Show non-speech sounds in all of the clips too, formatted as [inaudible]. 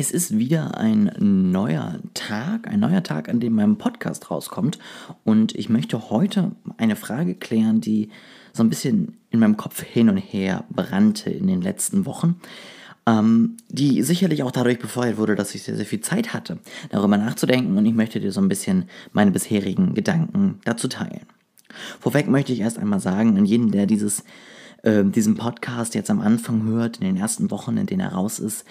Es ist wieder ein neuer Tag, ein neuer Tag, an dem mein Podcast rauskommt. Und ich möchte heute eine Frage klären, die so ein bisschen in meinem Kopf hin und her brannte in den letzten Wochen. Ähm, die sicherlich auch dadurch befeuert wurde, dass ich sehr, sehr viel Zeit hatte, darüber nachzudenken. Und ich möchte dir so ein bisschen meine bisherigen Gedanken dazu teilen. Vorweg möchte ich erst einmal sagen, an jeden, der dieses, äh, diesen Podcast jetzt am Anfang hört, in den ersten Wochen, in denen er raus ist,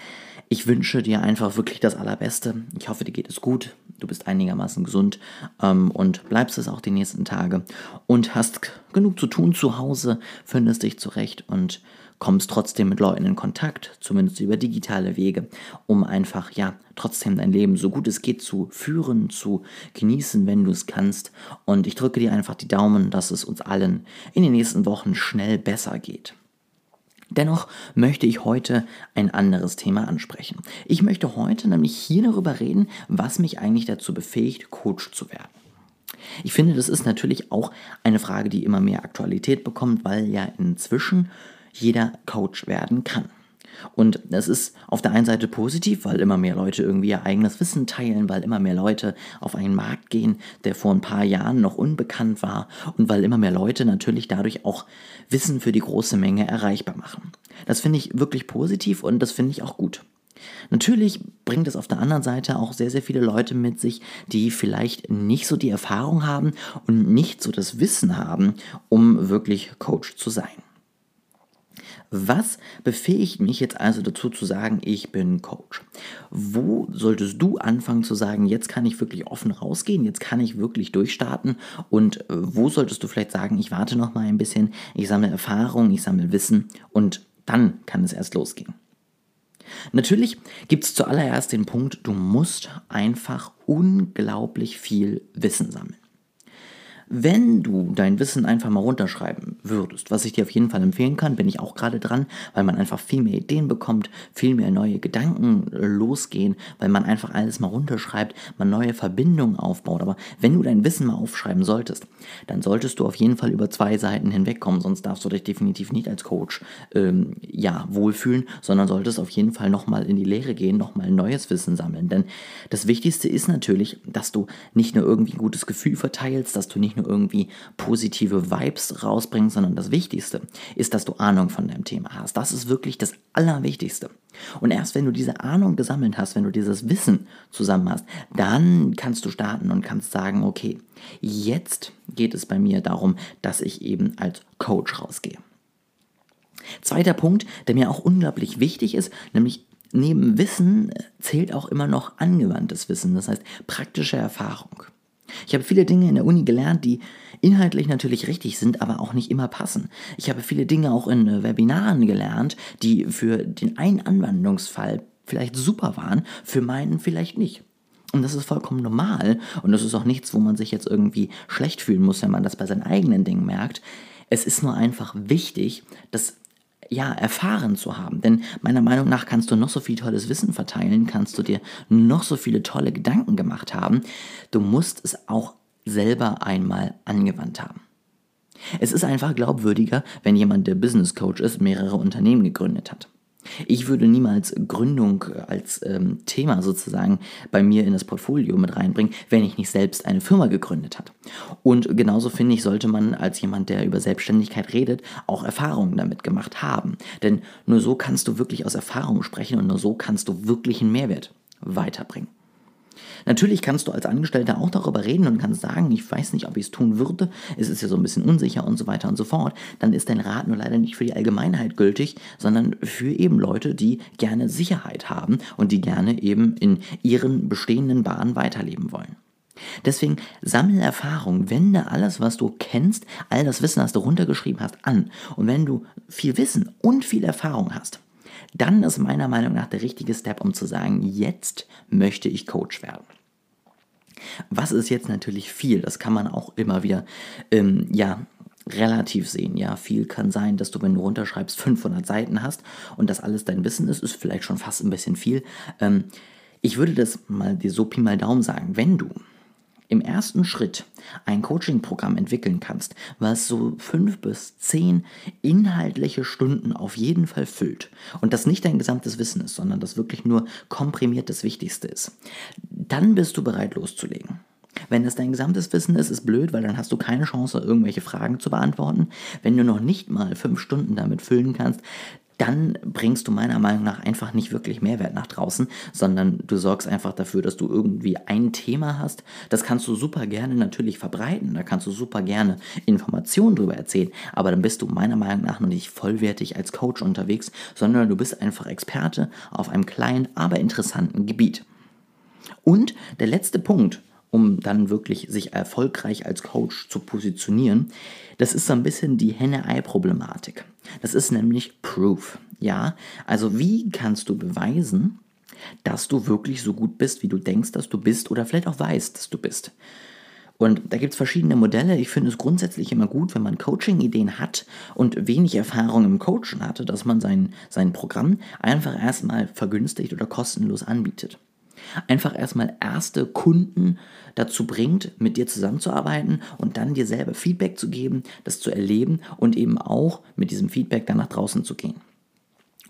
ich wünsche dir einfach wirklich das Allerbeste. Ich hoffe, dir geht es gut. Du bist einigermaßen gesund ähm, und bleibst es auch die nächsten Tage und hast genug zu tun zu Hause, findest dich zurecht und kommst trotzdem mit Leuten in Kontakt, zumindest über digitale Wege, um einfach, ja, trotzdem dein Leben so gut es geht zu führen, zu genießen, wenn du es kannst. Und ich drücke dir einfach die Daumen, dass es uns allen in den nächsten Wochen schnell besser geht. Dennoch möchte ich heute ein anderes Thema ansprechen. Ich möchte heute nämlich hier darüber reden, was mich eigentlich dazu befähigt, Coach zu werden. Ich finde, das ist natürlich auch eine Frage, die immer mehr Aktualität bekommt, weil ja inzwischen jeder Coach werden kann. Und das ist auf der einen Seite positiv, weil immer mehr Leute irgendwie ihr eigenes Wissen teilen, weil immer mehr Leute auf einen Markt gehen, der vor ein paar Jahren noch unbekannt war und weil immer mehr Leute natürlich dadurch auch Wissen für die große Menge erreichbar machen. Das finde ich wirklich positiv und das finde ich auch gut. Natürlich bringt es auf der anderen Seite auch sehr, sehr viele Leute mit sich, die vielleicht nicht so die Erfahrung haben und nicht so das Wissen haben, um wirklich Coach zu sein. Was befähigt mich jetzt also dazu zu sagen, ich bin Coach? Wo solltest du anfangen zu sagen, jetzt kann ich wirklich offen rausgehen, jetzt kann ich wirklich durchstarten und äh, wo solltest du vielleicht sagen, ich warte noch mal ein bisschen, ich sammle Erfahrung, ich sammle Wissen und dann kann es erst losgehen. Natürlich gibt es zuallererst den Punkt, du musst einfach unglaublich viel Wissen sammeln. Wenn du dein Wissen einfach mal runterschreiben würdest, was ich dir auf jeden Fall empfehlen kann, bin ich auch gerade dran, weil man einfach viel mehr Ideen bekommt, viel mehr neue Gedanken äh, losgehen, weil man einfach alles mal runterschreibt, man neue Verbindungen aufbaut. Aber wenn du dein Wissen mal aufschreiben solltest, dann solltest du auf jeden Fall über zwei Seiten hinwegkommen, sonst darfst du dich definitiv nicht als Coach ähm, ja, wohlfühlen, sondern solltest auf jeden Fall nochmal in die Lehre gehen, nochmal neues Wissen sammeln. Denn das Wichtigste ist natürlich, dass du nicht nur irgendwie ein gutes Gefühl verteilst, dass du nicht nur irgendwie positive Vibes rausbringst, sondern das Wichtigste ist, dass du Ahnung von deinem Thema hast. Das ist wirklich das Allerwichtigste. Und erst wenn du diese Ahnung gesammelt hast, wenn du dieses Wissen zusammen hast, dann kannst du starten und kannst sagen, okay, jetzt geht es bei mir darum, dass ich eben als Coach rausgehe. Zweiter Punkt, der mir auch unglaublich wichtig ist, nämlich neben Wissen zählt auch immer noch angewandtes Wissen, das heißt praktische Erfahrung. Ich habe viele Dinge in der Uni gelernt, die inhaltlich natürlich richtig sind, aber auch nicht immer passen. Ich habe viele Dinge auch in äh, Webinaren gelernt, die für den einen Anwendungsfall vielleicht super waren, für meinen vielleicht nicht. Und das ist vollkommen normal und das ist auch nichts, wo man sich jetzt irgendwie schlecht fühlen muss, wenn man das bei seinen eigenen Dingen merkt. Es ist nur einfach wichtig, dass ja, erfahren zu haben. Denn meiner Meinung nach kannst du noch so viel tolles Wissen verteilen, kannst du dir noch so viele tolle Gedanken gemacht haben. Du musst es auch selber einmal angewandt haben. Es ist einfach glaubwürdiger, wenn jemand, der Business Coach ist, mehrere Unternehmen gegründet hat. Ich würde niemals Gründung als ähm, Thema sozusagen bei mir in das Portfolio mit reinbringen, wenn ich nicht selbst eine Firma gegründet habe. Und genauso finde ich, sollte man als jemand, der über Selbstständigkeit redet, auch Erfahrungen damit gemacht haben. Denn nur so kannst du wirklich aus Erfahrung sprechen und nur so kannst du wirklich einen Mehrwert weiterbringen. Natürlich kannst du als Angestellter auch darüber reden und kannst sagen, ich weiß nicht, ob ich es tun würde, es ist ja so ein bisschen unsicher und so weiter und so fort. Dann ist dein Rat nur leider nicht für die Allgemeinheit gültig, sondern für eben Leute, die gerne Sicherheit haben und die gerne eben in ihren bestehenden Bahnen weiterleben wollen. Deswegen sammle Erfahrung, wende alles, was du kennst, all das Wissen, das du runtergeschrieben hast, an. Und wenn du viel Wissen und viel Erfahrung hast, dann ist meiner Meinung nach der richtige Step, um zu sagen, jetzt möchte ich Coach werden. Was ist jetzt natürlich viel? Das kann man auch immer wieder, ähm, ja, relativ sehen. Ja, viel kann sein, dass du, wenn du runterschreibst, 500 Seiten hast und das alles dein Wissen ist, ist vielleicht schon fast ein bisschen viel. Ähm, ich würde das mal dir so Pi mal Daumen sagen. Wenn du im ersten Schritt ein Coaching-Programm entwickeln kannst, was so fünf bis zehn inhaltliche Stunden auf jeden Fall füllt und das nicht dein gesamtes Wissen ist, sondern das wirklich nur komprimiert das Wichtigste ist, dann bist du bereit loszulegen. Wenn es dein gesamtes Wissen ist, ist blöd, weil dann hast du keine Chance, irgendwelche Fragen zu beantworten. Wenn du noch nicht mal fünf Stunden damit füllen kannst, dann bringst du meiner Meinung nach einfach nicht wirklich Mehrwert nach draußen, sondern du sorgst einfach dafür, dass du irgendwie ein Thema hast. Das kannst du super gerne natürlich verbreiten, da kannst du super gerne Informationen darüber erzählen, aber dann bist du meiner Meinung nach noch nicht vollwertig als Coach unterwegs, sondern du bist einfach Experte auf einem kleinen, aber interessanten Gebiet. Und der letzte Punkt, um dann wirklich sich erfolgreich als Coach zu positionieren, das ist so ein bisschen die Henne-Ei-Problematik. Das ist nämlich Proof. Ja, also wie kannst du beweisen, dass du wirklich so gut bist, wie du denkst, dass du bist oder vielleicht auch weißt, dass du bist? Und da gibt es verschiedene Modelle. Ich finde es grundsätzlich immer gut, wenn man Coaching-Ideen hat und wenig Erfahrung im Coachen hatte, dass man sein, sein Programm einfach erstmal vergünstigt oder kostenlos anbietet einfach erstmal erste Kunden dazu bringt, mit dir zusammenzuarbeiten und dann dir selber Feedback zu geben, das zu erleben und eben auch mit diesem Feedback dann nach draußen zu gehen.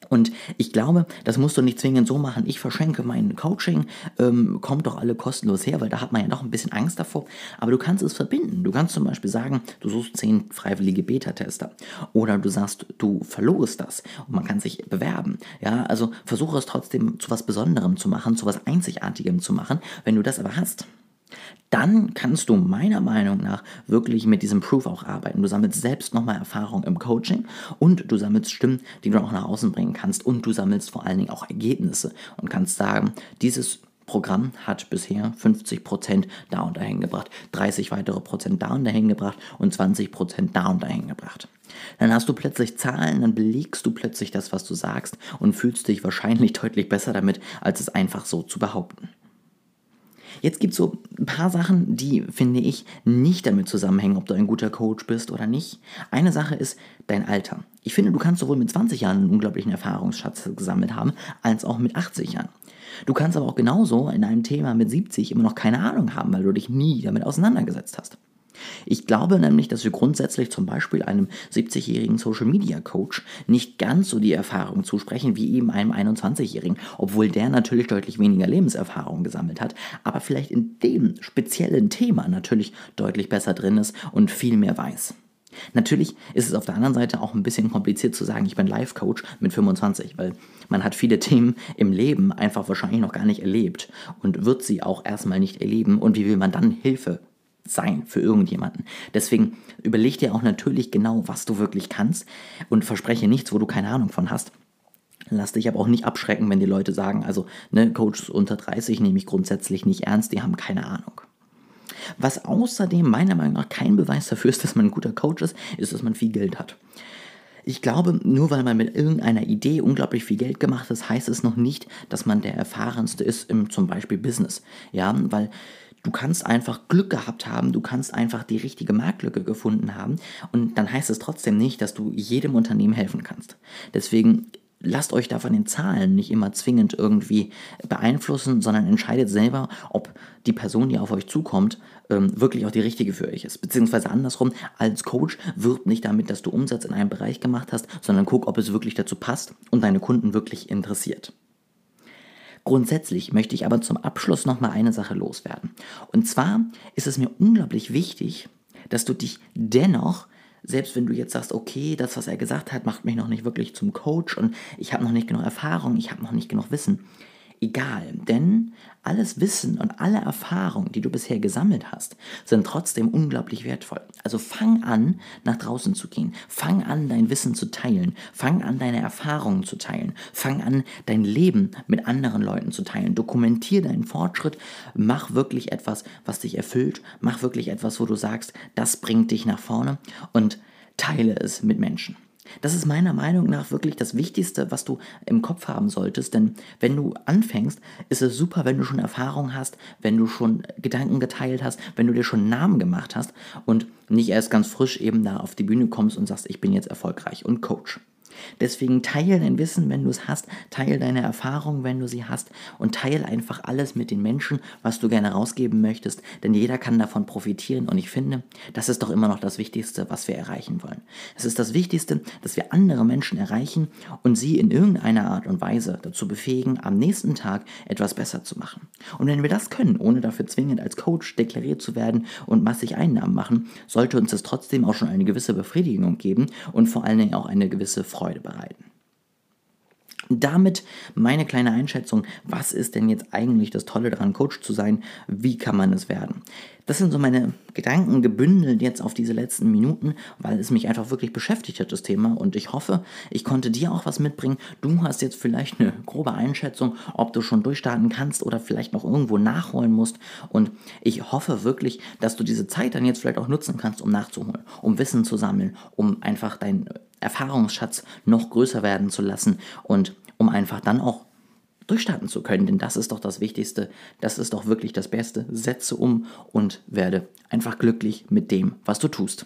Und ich glaube, das musst du nicht zwingend so machen, ich verschenke mein Coaching, ähm, kommt doch alle kostenlos her, weil da hat man ja noch ein bisschen Angst davor. Aber du kannst es verbinden. Du kannst zum Beispiel sagen, du suchst zehn freiwillige Beta-Tester. Oder du sagst, du verlorst das und man kann sich bewerben. Ja, also versuche es trotzdem zu was Besonderem zu machen, zu was Einzigartigem zu machen. Wenn du das aber hast, dann kannst du meiner Meinung nach wirklich mit diesem Proof auch arbeiten. Du sammelst selbst nochmal Erfahrung im Coaching und du sammelst Stimmen, die du auch nach außen bringen kannst und du sammelst vor allen Dingen auch Ergebnisse und kannst sagen, dieses Programm hat bisher 50% da und dahin gebracht, 30 weitere Prozent da und dahin gebracht und 20% da und dahin gebracht. Dann hast du plötzlich Zahlen, dann belegst du plötzlich das, was du sagst und fühlst dich wahrscheinlich [laughs] deutlich besser damit, als es einfach so zu behaupten. Jetzt gibt es so ein paar Sachen, die, finde ich, nicht damit zusammenhängen, ob du ein guter Coach bist oder nicht. Eine Sache ist dein Alter. Ich finde, du kannst sowohl mit 20 Jahren einen unglaublichen Erfahrungsschatz gesammelt haben, als auch mit 80 Jahren. Du kannst aber auch genauso in einem Thema mit 70 immer noch keine Ahnung haben, weil du dich nie damit auseinandergesetzt hast. Ich glaube nämlich, dass wir grundsätzlich zum Beispiel einem 70-jährigen Social Media Coach nicht ganz so die Erfahrung zusprechen wie eben einem 21-jährigen, obwohl der natürlich deutlich weniger Lebenserfahrung gesammelt hat, aber vielleicht in dem speziellen Thema natürlich deutlich besser drin ist und viel mehr weiß. Natürlich ist es auf der anderen Seite auch ein bisschen kompliziert zu sagen, ich bin Life-Coach mit 25, weil man hat viele Themen im Leben einfach wahrscheinlich noch gar nicht erlebt und wird sie auch erstmal nicht erleben und wie will man dann Hilfe sein für irgendjemanden. Deswegen überleg dir auch natürlich genau, was du wirklich kannst und verspreche nichts, wo du keine Ahnung von hast. Lass dich aber auch nicht abschrecken, wenn die Leute sagen, also ne, Coaches unter 30 nehme ich grundsätzlich nicht ernst, die haben keine Ahnung. Was außerdem meiner Meinung nach kein Beweis dafür ist, dass man ein guter Coach ist, ist, dass man viel Geld hat. Ich glaube, nur weil man mit irgendeiner Idee unglaublich viel Geld gemacht hat, heißt es noch nicht, dass man der erfahrenste ist im zum Beispiel Business. Ja, weil Du kannst einfach Glück gehabt haben, du kannst einfach die richtige Marktlücke gefunden haben und dann heißt es trotzdem nicht, dass du jedem Unternehmen helfen kannst. Deswegen lasst euch da von den Zahlen nicht immer zwingend irgendwie beeinflussen, sondern entscheidet selber, ob die Person, die auf euch zukommt, ähm, wirklich auch die richtige für euch ist. Beziehungsweise andersrum, als Coach wirbt nicht damit, dass du Umsatz in einem Bereich gemacht hast, sondern guck, ob es wirklich dazu passt und deine Kunden wirklich interessiert. Grundsätzlich möchte ich aber zum Abschluss noch mal eine Sache loswerden. Und zwar ist es mir unglaublich wichtig, dass du dich dennoch selbst wenn du jetzt sagst, okay, das, was er gesagt hat, macht mich noch nicht wirklich zum Coach und ich habe noch nicht genug Erfahrung, ich habe noch nicht genug Wissen, egal, denn alles Wissen und alle Erfahrungen, die du bisher gesammelt hast, sind trotzdem unglaublich wertvoll. Also fang an, nach draußen zu gehen. Fang an, dein Wissen zu teilen. Fang an, deine Erfahrungen zu teilen. Fang an, dein Leben mit anderen Leuten zu teilen. Dokumentier deinen Fortschritt. Mach wirklich etwas, was dich erfüllt. Mach wirklich etwas, wo du sagst, das bringt dich nach vorne und teile es mit Menschen. Das ist meiner Meinung nach wirklich das Wichtigste, was du im Kopf haben solltest. Denn wenn du anfängst, ist es super, wenn du schon Erfahrung hast, wenn du schon Gedanken geteilt hast, wenn du dir schon Namen gemacht hast und nicht erst ganz frisch eben da auf die Bühne kommst und sagst, ich bin jetzt erfolgreich und Coach. Deswegen teile dein Wissen, wenn du es hast, teile deine Erfahrungen, wenn du sie hast und teile einfach alles mit den Menschen, was du gerne rausgeben möchtest, denn jeder kann davon profitieren und ich finde, das ist doch immer noch das Wichtigste, was wir erreichen wollen. Es ist das Wichtigste, dass wir andere Menschen erreichen und sie in irgendeiner Art und Weise dazu befähigen, am nächsten Tag etwas besser zu machen. Und wenn wir das können, ohne dafür zwingend als Coach deklariert zu werden und massig Einnahmen machen, sollte uns das trotzdem auch schon eine gewisse Befriedigung geben und vor allen Dingen auch eine gewisse Freude Freude bereiten. Damit meine kleine Einschätzung, was ist denn jetzt eigentlich das Tolle daran, Coach zu sein? Wie kann man es werden? Das sind so meine Gedanken gebündelt jetzt auf diese letzten Minuten, weil es mich einfach wirklich beschäftigt hat, das Thema. Und ich hoffe, ich konnte dir auch was mitbringen. Du hast jetzt vielleicht eine grobe Einschätzung, ob du schon durchstarten kannst oder vielleicht noch irgendwo nachholen musst. Und ich hoffe wirklich, dass du diese Zeit dann jetzt vielleicht auch nutzen kannst, um nachzuholen, um Wissen zu sammeln, um einfach dein Erfahrungsschatz noch größer werden zu lassen und um einfach dann auch durchstarten zu können. Denn das ist doch das Wichtigste, das ist doch wirklich das Beste. Setze um und werde einfach glücklich mit dem, was du tust.